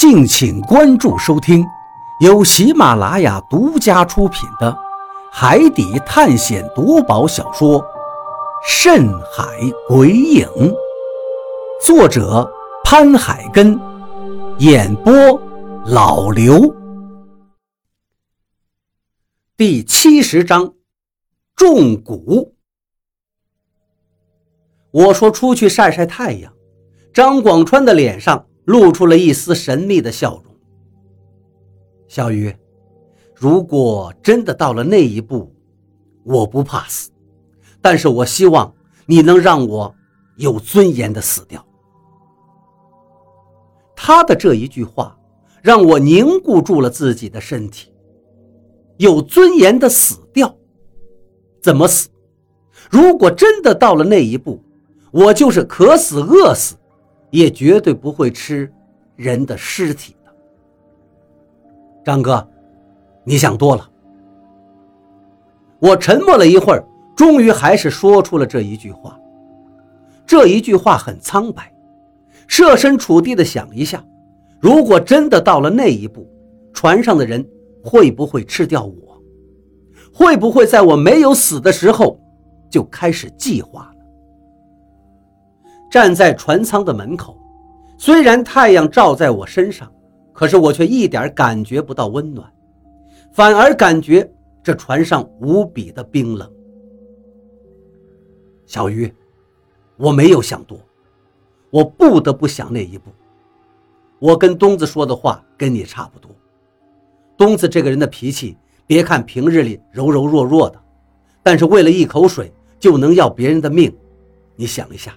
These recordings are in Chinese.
敬请关注收听，由喜马拉雅独家出品的《海底探险夺宝小说》《深海鬼影》，作者潘海根，演播老刘。第七十章，重谷。我说出去晒晒太阳，张广川的脸上。露出了一丝神秘的笑容。小鱼，如果真的到了那一步，我不怕死，但是我希望你能让我有尊严的死掉。他的这一句话让我凝固住了自己的身体。有尊严的死掉，怎么死？如果真的到了那一步，我就是渴死、饿死。也绝对不会吃人的尸体的，张哥，你想多了。我沉默了一会儿，终于还是说出了这一句话。这一句话很苍白，设身处地的想一下，如果真的到了那一步，船上的人会不会吃掉我？会不会在我没有死的时候就开始计划？站在船舱的门口，虽然太阳照在我身上，可是我却一点感觉不到温暖，反而感觉这船上无比的冰冷。小鱼，我没有想多，我不得不想那一步。我跟东子说的话跟你差不多。东子这个人的脾气，别看平日里柔柔弱弱的，但是为了一口水就能要别人的命，你想一下。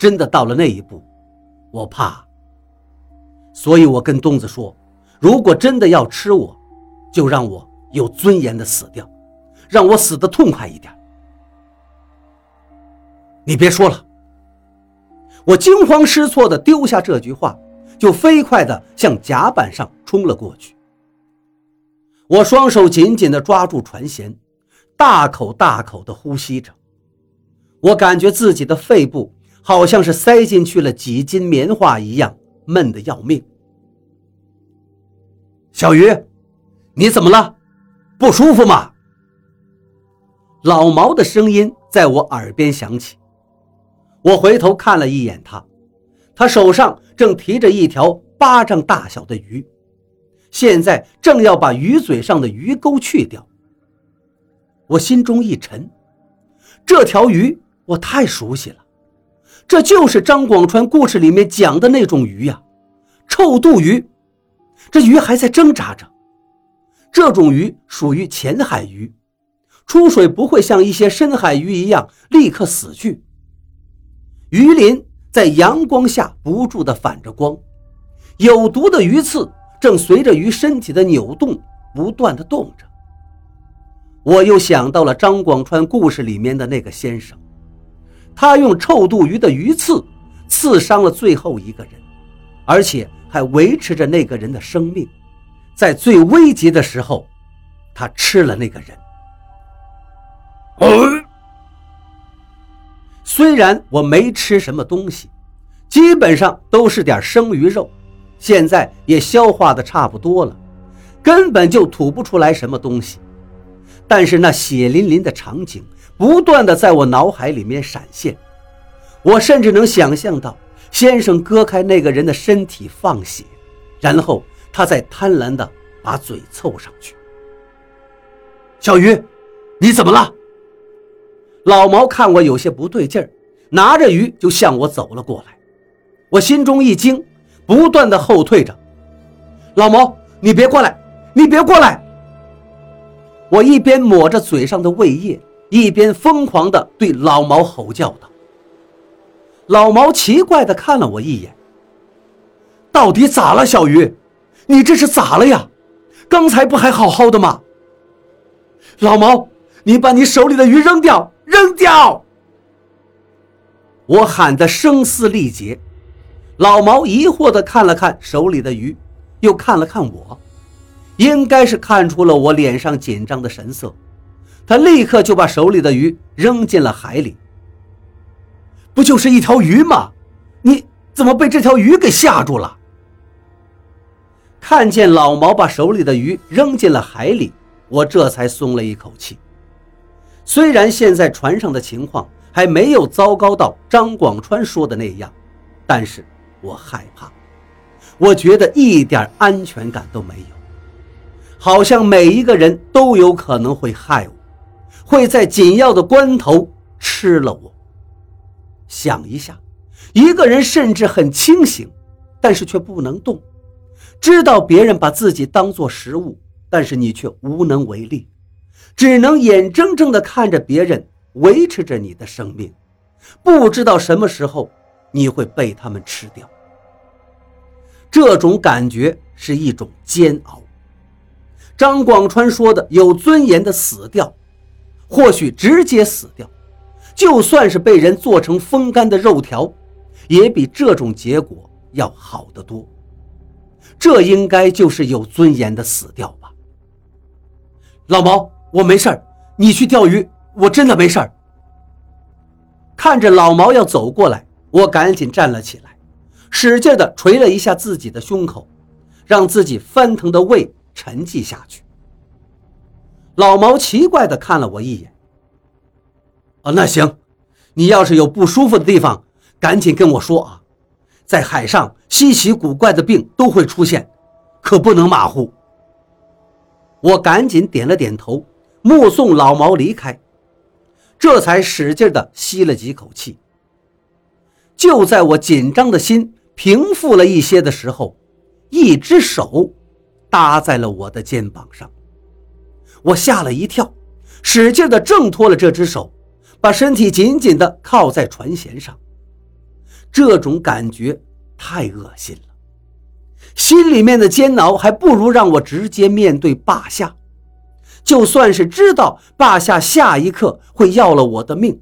真的到了那一步，我怕，所以我跟东子说，如果真的要吃我，就让我有尊严的死掉，让我死的痛快一点。你别说了，我惊慌失措的丢下这句话，就飞快的向甲板上冲了过去。我双手紧紧的抓住船舷，大口大口的呼吸着，我感觉自己的肺部。好像是塞进去了几斤棉花一样，闷得要命。小鱼，你怎么了？不舒服吗？老毛的声音在我耳边响起。我回头看了一眼他，他手上正提着一条巴掌大小的鱼，现在正要把鱼嘴上的鱼钩去掉。我心中一沉，这条鱼我太熟悉了。这就是张广川故事里面讲的那种鱼呀，臭肚鱼。这鱼还在挣扎着。这种鱼属于浅海鱼，出水不会像一些深海鱼一样立刻死去。鱼鳞在阳光下不住地反着光，有毒的鱼刺正随着鱼身体的扭动不断地动着。我又想到了张广川故事里面的那个先生。他用臭肚鱼的鱼刺刺伤了最后一个人，而且还维持着那个人的生命。在最危急的时候，他吃了那个人。虽然我没吃什么东西，基本上都是点生鱼肉，现在也消化的差不多了，根本就吐不出来什么东西。但是那血淋淋的场景。不断的在我脑海里面闪现，我甚至能想象到先生割开那个人的身体放血，然后他再贪婪的把嘴凑上去。小鱼，你怎么了？老毛看我有些不对劲儿，拿着鱼就向我走了过来。我心中一惊，不断的后退着。老毛，你别过来，你别过来！我一边抹着嘴上的胃液。一边疯狂地对老毛吼叫道：“老毛奇怪地看了我一眼，到底咋了？小鱼，你这是咋了呀？刚才不还好好的吗？老毛，你把你手里的鱼扔掉，扔掉！”我喊得声嘶力竭。老毛疑惑地看了看手里的鱼，又看了看我，应该是看出了我脸上紧张的神色。他立刻就把手里的鱼扔进了海里。不就是一条鱼吗？你怎么被这条鱼给吓住了？看见老毛把手里的鱼扔进了海里，我这才松了一口气。虽然现在船上的情况还没有糟糕到张广川说的那样，但是我害怕，我觉得一点安全感都没有，好像每一个人都有可能会害我，会在紧要的关头吃了我。想一下，一个人甚至很清醒，但是却不能动。知道别人把自己当作食物，但是你却无能为力，只能眼睁睁地看着别人维持着你的生命，不知道什么时候你会被他们吃掉。这种感觉是一种煎熬。张广川说的“有尊严的死掉”，或许直接死掉，就算是被人做成风干的肉条，也比这种结果要好得多。这应该就是有尊严的死掉吧。老毛，我没事儿，你去钓鱼，我真的没事儿。看着老毛要走过来，我赶紧站了起来，使劲的捶了一下自己的胸口，让自己翻腾的胃沉寂下去。老毛奇怪的看了我一眼。啊，那行，你要是有不舒服的地方，赶紧跟我说啊。在海上，稀奇古怪的病都会出现，可不能马虎。我赶紧点了点头，目送老毛离开，这才使劲的吸了几口气。就在我紧张的心平复了一些的时候，一只手搭在了我的肩膀上，我吓了一跳，使劲的挣脱了这只手，把身体紧紧的靠在船舷上。这种感觉太恶心了，心里面的煎熬还不如让我直接面对霸下。就算是知道霸下下一刻会要了我的命，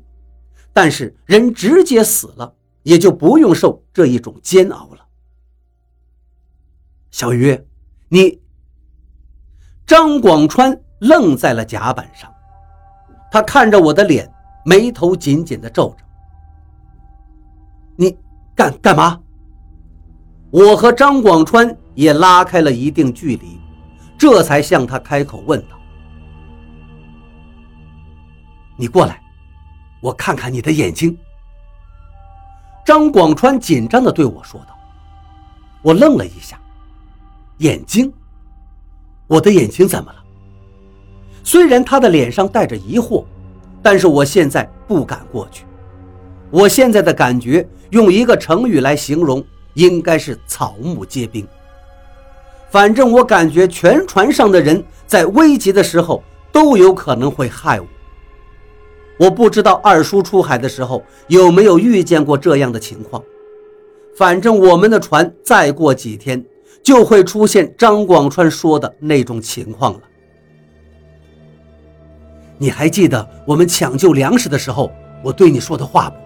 但是人直接死了，也就不用受这一种煎熬了。小鱼，你……张广川愣在了甲板上，他看着我的脸，眉头紧紧的皱着。你干干嘛？我和张广川也拉开了一定距离，这才向他开口问道：“你过来，我看看你的眼睛。”张广川紧张地对我说道。我愣了一下，眼睛？我的眼睛怎么了？虽然他的脸上带着疑惑，但是我现在不敢过去。我现在的感觉。用一个成语来形容，应该是草木皆兵。反正我感觉全船上的人在危急的时候都有可能会害我。我不知道二叔出海的时候有没有遇见过这样的情况。反正我们的船再过几天就会出现张广川说的那种情况了。你还记得我们抢救粮食的时候我对你说的话不？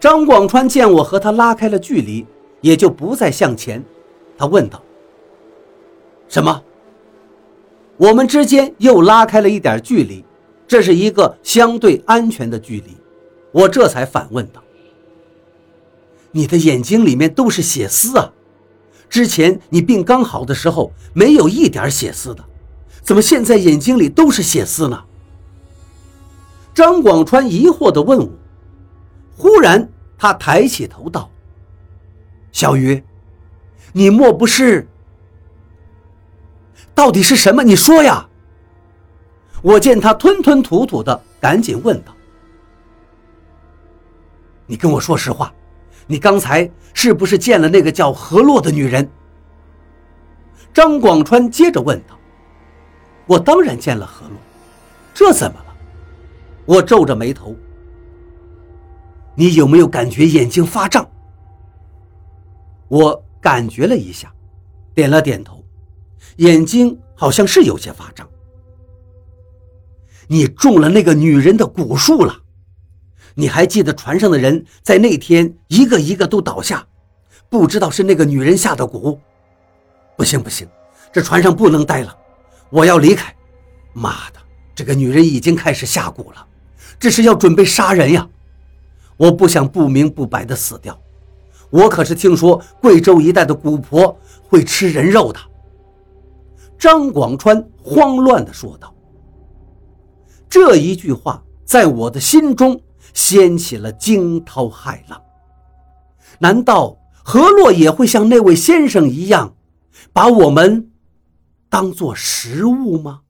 张广川见我和他拉开了距离，也就不再向前。他问道：“什么？”我们之间又拉开了一点距离，这是一个相对安全的距离。我这才反问道：“你的眼睛里面都是血丝啊！之前你病刚好的时候没有一点血丝的，怎么现在眼睛里都是血丝呢？”张广川疑惑地问我。忽然，他抬起头道：“小鱼，你莫不是……到底是什么？你说呀！”我见他吞吞吐吐的，赶紧问道：“你跟我说实话，你刚才是不是见了那个叫何洛的女人？”张广川接着问道：“我当然见了何洛，这怎么了？”我皱着眉头。你有没有感觉眼睛发胀？我感觉了一下，点了点头，眼睛好像是有些发胀。你中了那个女人的蛊术了，你还记得船上的人在那天一个一个都倒下，不知道是那个女人下的蛊。不行不行，这船上不能待了，我要离开。妈的，这个女人已经开始下蛊了，这是要准备杀人呀！我不想不明不白的死掉，我可是听说贵州一带的蛊婆会吃人肉的。”张广川慌乱地说道。这一句话在我的心中掀起了惊涛骇浪。难道何洛也会像那位先生一样，把我们当做食物吗？